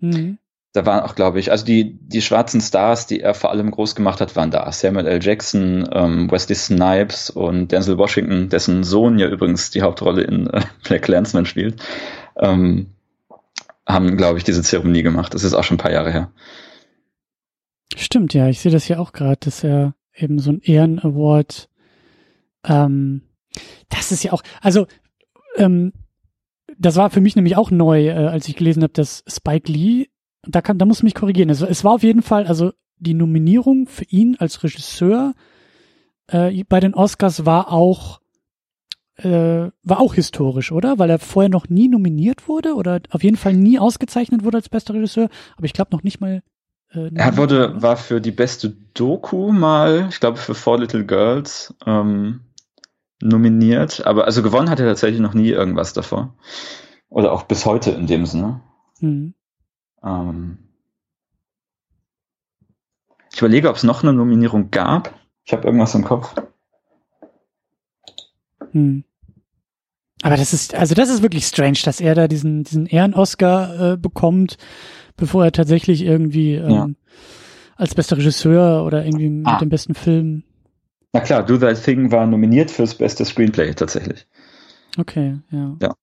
Speaker 2: Mhm da waren auch, glaube ich, also die, die schwarzen Stars, die er vor allem groß gemacht hat, waren da. Samuel L. Jackson, ähm, Wesley Snipes und Denzel Washington, dessen Sohn ja übrigens die Hauptrolle in äh, Black Landsman spielt, ähm, haben, glaube ich, diese Zeremonie gemacht. Das ist auch schon ein paar Jahre her.
Speaker 1: Stimmt, ja, ich sehe das ja auch gerade, dass er eben so ein Ehren-Award, ähm, das ist ja auch, also, ähm, das war für mich nämlich auch neu, äh, als ich gelesen habe, dass Spike Lee da kann, da muss ich mich korrigieren. Es, es war auf jeden Fall, also die Nominierung für ihn als Regisseur äh, bei den Oscars war auch äh, war auch historisch, oder? Weil er vorher noch nie nominiert wurde oder auf jeden Fall nie ausgezeichnet wurde als bester Regisseur, aber ich glaube noch nicht mal.
Speaker 2: Äh, er wurde, war für die beste Doku mal, ich glaube für Four Little Girls ähm, nominiert, aber also gewonnen hat er tatsächlich noch nie irgendwas davor. Oder auch bis heute in dem Sinne. Mhm. Ähm, Ich überlege, ob es noch eine Nominierung gab. Ich habe irgendwas im Kopf.
Speaker 1: Hm. Aber das ist, also das ist wirklich strange, dass er da diesen, diesen Ehren-Oscar äh, bekommt, bevor er tatsächlich irgendwie ähm, ja. als bester Regisseur oder irgendwie ah. mit dem besten Film.
Speaker 2: Na klar, Do That Thing war nominiert fürs beste Screenplay tatsächlich.
Speaker 1: Okay, ja.
Speaker 2: Ja.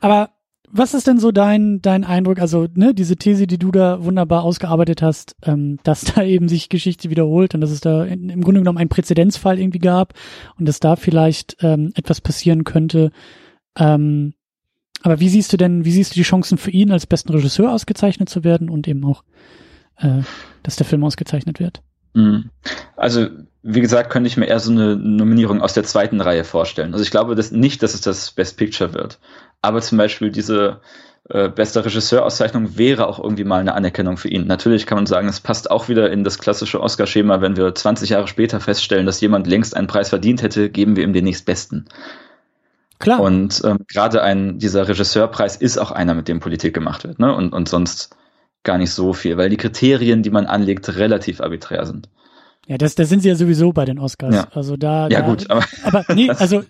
Speaker 1: Aber was ist denn so dein, dein Eindruck, also ne, diese These, die du da wunderbar ausgearbeitet hast, ähm, dass da eben sich Geschichte wiederholt und dass es da in, im Grunde genommen einen Präzedenzfall irgendwie gab und dass da vielleicht ähm, etwas passieren könnte. Ähm, aber wie siehst du denn, wie siehst du die Chancen für ihn als besten Regisseur ausgezeichnet zu werden und eben auch, äh, dass der Film ausgezeichnet wird?
Speaker 2: Mhm. Also, wie gesagt, könnte ich mir eher so eine Nominierung aus der zweiten Reihe vorstellen. Also ich glaube dass nicht, dass es das Best Picture wird aber zum Beispiel diese äh, beste Regisseurauszeichnung wäre auch irgendwie mal eine Anerkennung für ihn. Natürlich kann man sagen, es passt auch wieder in das klassische Oscar-Schema, wenn wir 20 Jahre später feststellen, dass jemand längst einen Preis verdient hätte, geben wir ihm den nächstbesten. Klar. Und ähm, gerade ein dieser Regisseurpreis ist auch einer, mit dem Politik gemacht wird, ne? Und, und sonst gar nicht so viel, weil die Kriterien, die man anlegt, relativ arbiträr sind.
Speaker 1: Ja, das, das sind sie ja sowieso bei den Oscars. Ja. Also da.
Speaker 2: Ja,
Speaker 1: da,
Speaker 2: gut, aber.
Speaker 1: Aber nee, also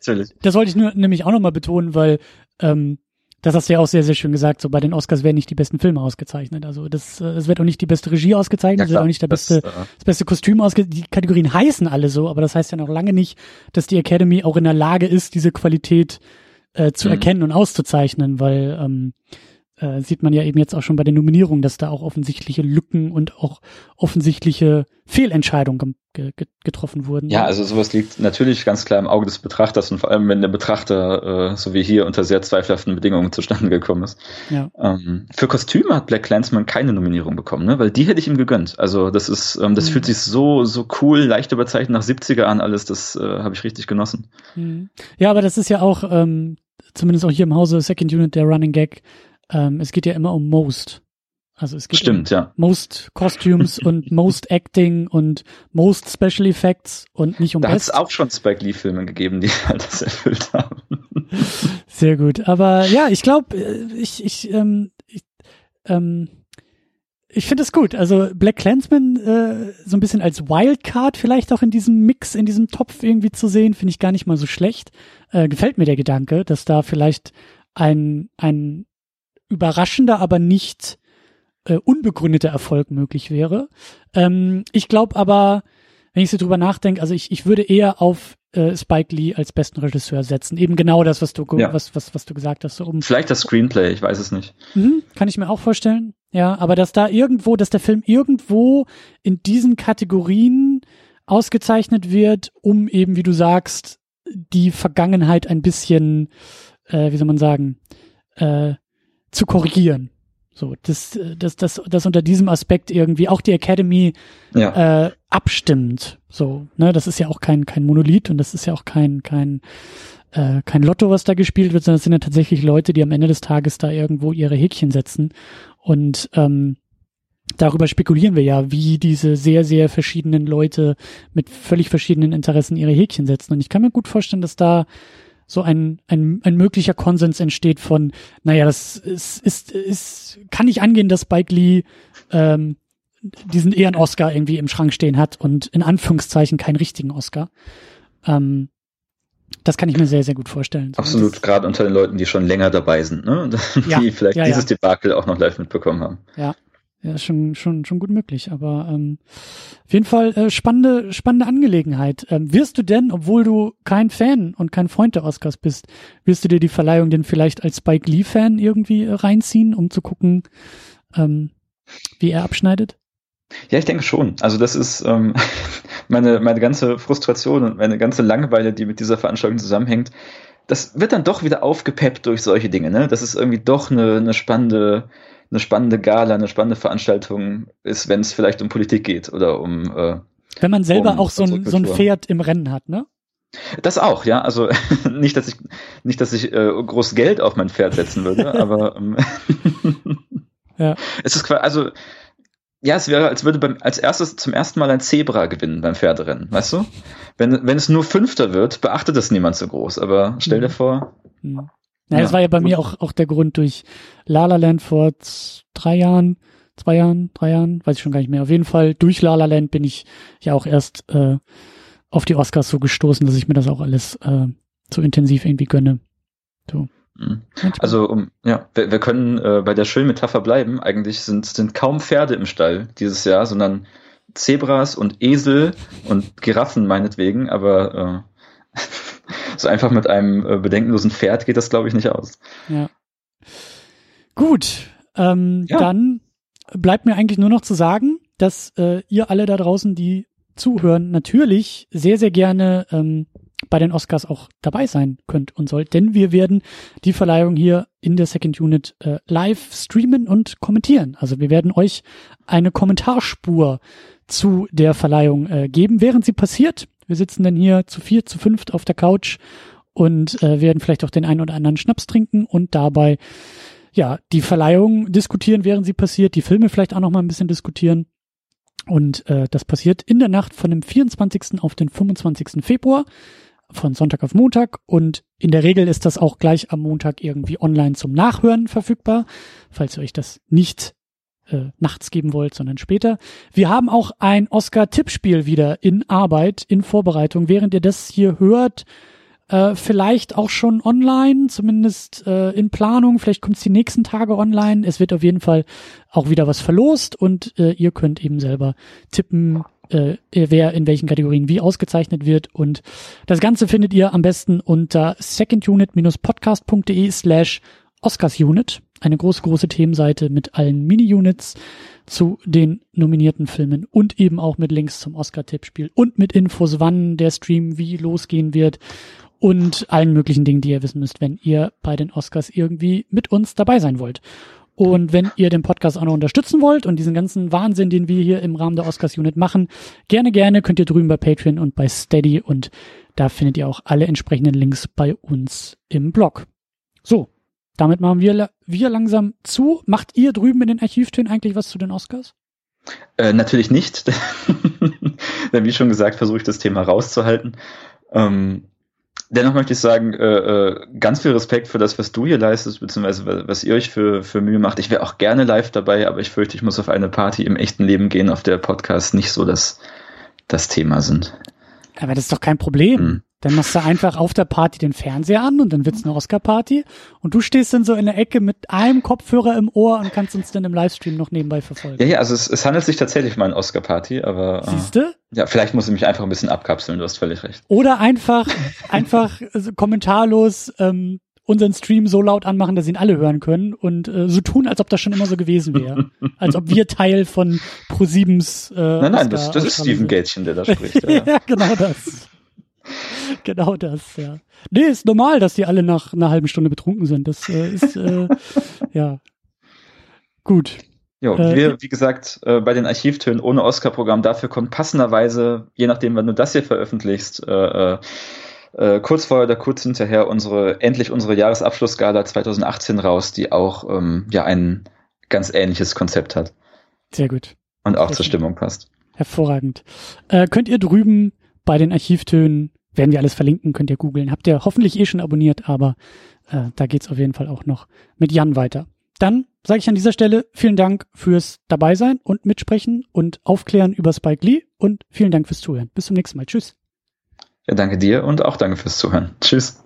Speaker 1: das wollte ich nur nämlich auch nochmal betonen, weil ähm, das hast du ja auch sehr, sehr schön gesagt, so bei den Oscars werden nicht die besten Filme ausgezeichnet. Also das, äh, es wird auch nicht die beste Regie ausgezeichnet, ja, es wird auch nicht der beste, das, äh, das beste Kostüm ausgezeichnet. Die Kategorien heißen alle so, aber das heißt ja noch lange nicht, dass die Academy auch in der Lage ist, diese Qualität äh, zu mhm. erkennen und auszuzeichnen, weil ähm, äh, sieht man ja eben jetzt auch schon bei den Nominierungen, dass da auch offensichtliche Lücken und auch offensichtliche Fehlentscheidungen ge ge getroffen wurden.
Speaker 2: Ja, also sowas liegt natürlich ganz klar im Auge des Betrachters und vor allem, wenn der Betrachter, äh, so wie hier, unter sehr zweifelhaften Bedingungen zustande gekommen ist. Ja. Ähm, für Kostüme hat Black Clansman keine Nominierung bekommen, ne? weil die hätte ich ihm gegönnt. Also das ist, ähm, das mhm. fühlt sich so, so cool, leicht überzeichnet nach 70er an alles, das äh, habe ich richtig genossen.
Speaker 1: Mhm. Ja, aber das ist ja auch, ähm, zumindest auch hier im Hause Second Unit der Running Gag, ähm, es geht ja immer um Most. Also es geht
Speaker 2: Stimmt,
Speaker 1: um
Speaker 2: ja.
Speaker 1: Most Costumes und Most Acting und Most Special Effects und nicht um
Speaker 2: Da hat es auch schon Spike Lee Filme gegeben, die halt das erfüllt haben.
Speaker 1: Sehr gut. Aber ja, ich glaube, äh, ich, ich, ähm, ich, ähm, ich finde es gut. Also Black Clansman äh, so ein bisschen als Wildcard vielleicht auch in diesem Mix, in diesem Topf irgendwie zu sehen, finde ich gar nicht mal so schlecht. Äh, gefällt mir der Gedanke, dass da vielleicht ein, ein überraschender, aber nicht äh, unbegründeter Erfolg möglich wäre. Ähm, ich glaube aber, wenn ich so drüber nachdenke, also ich, ich würde eher auf äh, Spike Lee als besten Regisseur setzen. Eben genau das, was du, ja. was, was, was du gesagt hast. So um,
Speaker 2: Vielleicht das Screenplay, ich weiß es nicht.
Speaker 1: Mhm, kann ich mir auch vorstellen. Ja, aber dass da irgendwo, dass der Film irgendwo in diesen Kategorien ausgezeichnet wird, um eben, wie du sagst, die Vergangenheit ein bisschen, äh, wie soll man sagen, äh, zu korrigieren. So, dass, dass, dass, dass unter diesem Aspekt irgendwie auch die Academy ja. äh, abstimmt. So, ne, das ist ja auch kein, kein Monolith und das ist ja auch kein, kein, äh, kein Lotto, was da gespielt wird, sondern es sind ja tatsächlich Leute, die am Ende des Tages da irgendwo ihre Häkchen setzen. Und ähm, darüber spekulieren wir ja, wie diese sehr, sehr verschiedenen Leute mit völlig verschiedenen Interessen ihre Häkchen setzen. Und ich kann mir gut vorstellen, dass da so ein, ein, ein möglicher Konsens entsteht von, naja, das ist, ist, ist kann nicht angehen, dass Spike Lee ähm, diesen Ehren-Oscar irgendwie im Schrank stehen hat und in Anführungszeichen keinen richtigen Oscar. Ähm, das kann ich mir sehr, sehr gut vorstellen.
Speaker 2: Absolut, gerade unter den Leuten, die schon länger dabei sind, ne? die ja, vielleicht ja, dieses ja. Debakel auch noch live mitbekommen haben.
Speaker 1: Ja, ja, schon, schon, schon gut möglich. Aber ähm, auf jeden Fall äh, spannende, spannende Angelegenheit. Ähm, wirst du denn, obwohl du kein Fan und kein Freund der Oscars bist, wirst du dir die Verleihung denn vielleicht als Spike Lee-Fan irgendwie äh, reinziehen, um zu gucken, ähm, wie er abschneidet?
Speaker 2: Ja, ich denke schon. Also das ist ähm, meine, meine ganze Frustration und meine ganze Langeweile, die mit dieser Veranstaltung zusammenhängt. Das wird dann doch wieder aufgepeppt durch solche Dinge. Ne? Das ist irgendwie doch eine, eine spannende eine spannende Gala, eine spannende Veranstaltung ist, wenn es vielleicht um Politik geht oder um äh,
Speaker 1: wenn man selber um auch so ein, so ein Pferd im Rennen hat, ne?
Speaker 2: Das auch, ja. Also nicht, dass ich nicht, dass ich äh, groß Geld auf mein Pferd setzen würde, aber ähm, ja. es ist quasi, also ja, es wäre, als würde beim, als erstes zum ersten Mal ein Zebra gewinnen beim Pferderennen, weißt du? Wenn, wenn es nur Fünfter wird, beachtet das niemand so groß. Aber stell dir mhm. vor,
Speaker 1: mhm. Ja, das war ja bei mir auch, auch der Grund durch La La Land vor drei Jahren, zwei Jahren, drei Jahren, weiß ich schon gar nicht mehr. Auf jeden Fall durch La La Land bin ich ja auch erst äh, auf die Oscars so gestoßen, dass ich mir das auch alles äh, so intensiv irgendwie gönne. So.
Speaker 2: Mhm. Also um, ja, wir, wir können äh, bei der schönen Metapher bleiben. Eigentlich sind, sind kaum Pferde im Stall dieses Jahr, sondern Zebras und Esel und Giraffen meinetwegen, aber äh, so einfach mit einem äh, bedenkenlosen Pferd geht das, glaube ich, nicht aus.
Speaker 1: Ja. Gut, ähm, ja. dann bleibt mir eigentlich nur noch zu sagen, dass äh, ihr alle da draußen, die zuhören, natürlich sehr, sehr gerne ähm, bei den Oscars auch dabei sein könnt und sollt, denn wir werden die Verleihung hier in der Second Unit äh, live streamen und kommentieren. Also wir werden euch eine Kommentarspur zu der Verleihung äh, geben, während sie passiert. Wir sitzen dann hier zu vier, zu fünft auf der Couch und äh, werden vielleicht auch den einen oder anderen Schnaps trinken und dabei ja die Verleihung diskutieren, während sie passiert, die Filme vielleicht auch noch mal ein bisschen diskutieren. Und äh, das passiert in der Nacht von dem 24. auf den 25. Februar, von Sonntag auf Montag. Und in der Regel ist das auch gleich am Montag irgendwie online zum Nachhören verfügbar, falls ihr euch das nicht äh, nachts geben wollt, sondern später. Wir haben auch ein Oscar-Tippspiel wieder in Arbeit, in Vorbereitung. Während ihr das hier hört, äh, vielleicht auch schon online, zumindest äh, in Planung. Vielleicht kommt es die nächsten Tage online. Es wird auf jeden Fall auch wieder was verlost und äh, ihr könnt eben selber tippen, äh, wer in welchen Kategorien wie ausgezeichnet wird. Und das Ganze findet ihr am besten unter secondunit-podcast.de slash Oscarsunit eine große, große Themenseite mit allen Mini-Units zu den nominierten Filmen und eben auch mit Links zum Oscar-Tippspiel und mit Infos, wann der Stream wie losgehen wird und allen möglichen Dingen, die ihr wissen müsst, wenn ihr bei den Oscars irgendwie mit uns dabei sein wollt. Und wenn ihr den Podcast auch noch unterstützen wollt und diesen ganzen Wahnsinn, den wir hier im Rahmen der Oscars Unit machen, gerne, gerne könnt ihr drüben bei Patreon und bei Steady und da findet ihr auch alle entsprechenden Links bei uns im Blog. So, damit machen wir, wir langsam zu. Macht ihr drüben in den Archivtönen eigentlich was zu den Oscars?
Speaker 2: Äh, natürlich nicht. Denn wie schon gesagt, versuche ich das Thema rauszuhalten. Ähm, dennoch möchte ich sagen, äh, äh, ganz viel Respekt für das, was du hier leistest, beziehungsweise was ihr euch für, für Mühe macht. Ich wäre auch gerne live dabei, aber ich fürchte, ich muss auf eine Party im echten Leben gehen, auf der Podcasts nicht so das, das Thema sind.
Speaker 1: Aber das ist doch kein Problem. Hm. Dann machst du einfach auf der Party den Fernseher an und dann wird's eine Oscar-Party und du stehst dann so in der Ecke mit einem Kopfhörer im Ohr und kannst uns dann im Livestream noch nebenbei verfolgen.
Speaker 2: Ja, ja, also es, es handelt sich tatsächlich um eine Oscar-Party, aber.
Speaker 1: Äh, Siehste? Äh,
Speaker 2: ja, vielleicht muss ich mich einfach ein bisschen abkapseln, du hast völlig recht.
Speaker 1: Oder einfach, einfach kommentarlos ähm, unseren Stream so laut anmachen, dass ihn alle hören können und äh, so tun, als ob das schon immer so gewesen wäre. als ob wir Teil von ProSiebens äh,
Speaker 2: Nein, nein, das, das ist Steven Gatchen, der da spricht.
Speaker 1: Ja, ja genau das. genau das, ja. Nee, ist normal, dass die alle nach einer halben Stunde betrunken sind. Das äh, ist, äh, ja. Gut.
Speaker 2: Jo, äh, wir, wie gesagt, äh, bei den Archivtönen ohne Oscar-Programm, dafür kommt passenderweise, je nachdem, wann du das hier veröffentlichst, äh, äh, äh, kurz vorher oder kurz hinterher unsere, endlich unsere Jahresabschlussgala 2018 raus, die auch ähm, ja ein ganz ähnliches Konzept hat.
Speaker 1: Sehr gut.
Speaker 2: Und auch Sehr zur Stimmung passt.
Speaker 1: Hervorragend. Äh, könnt ihr drüben bei den Archivtönen werden wir alles verlinken, könnt ihr googeln. Habt ihr hoffentlich eh schon abonniert, aber äh, da geht's auf jeden Fall auch noch mit Jan weiter. Dann sage ich an dieser Stelle vielen Dank fürs Dabeisein und Mitsprechen und Aufklären über Spike Lee und vielen Dank fürs Zuhören. Bis zum nächsten Mal. Tschüss.
Speaker 2: Ja, danke dir und auch danke fürs Zuhören. Tschüss.